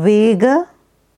Veiga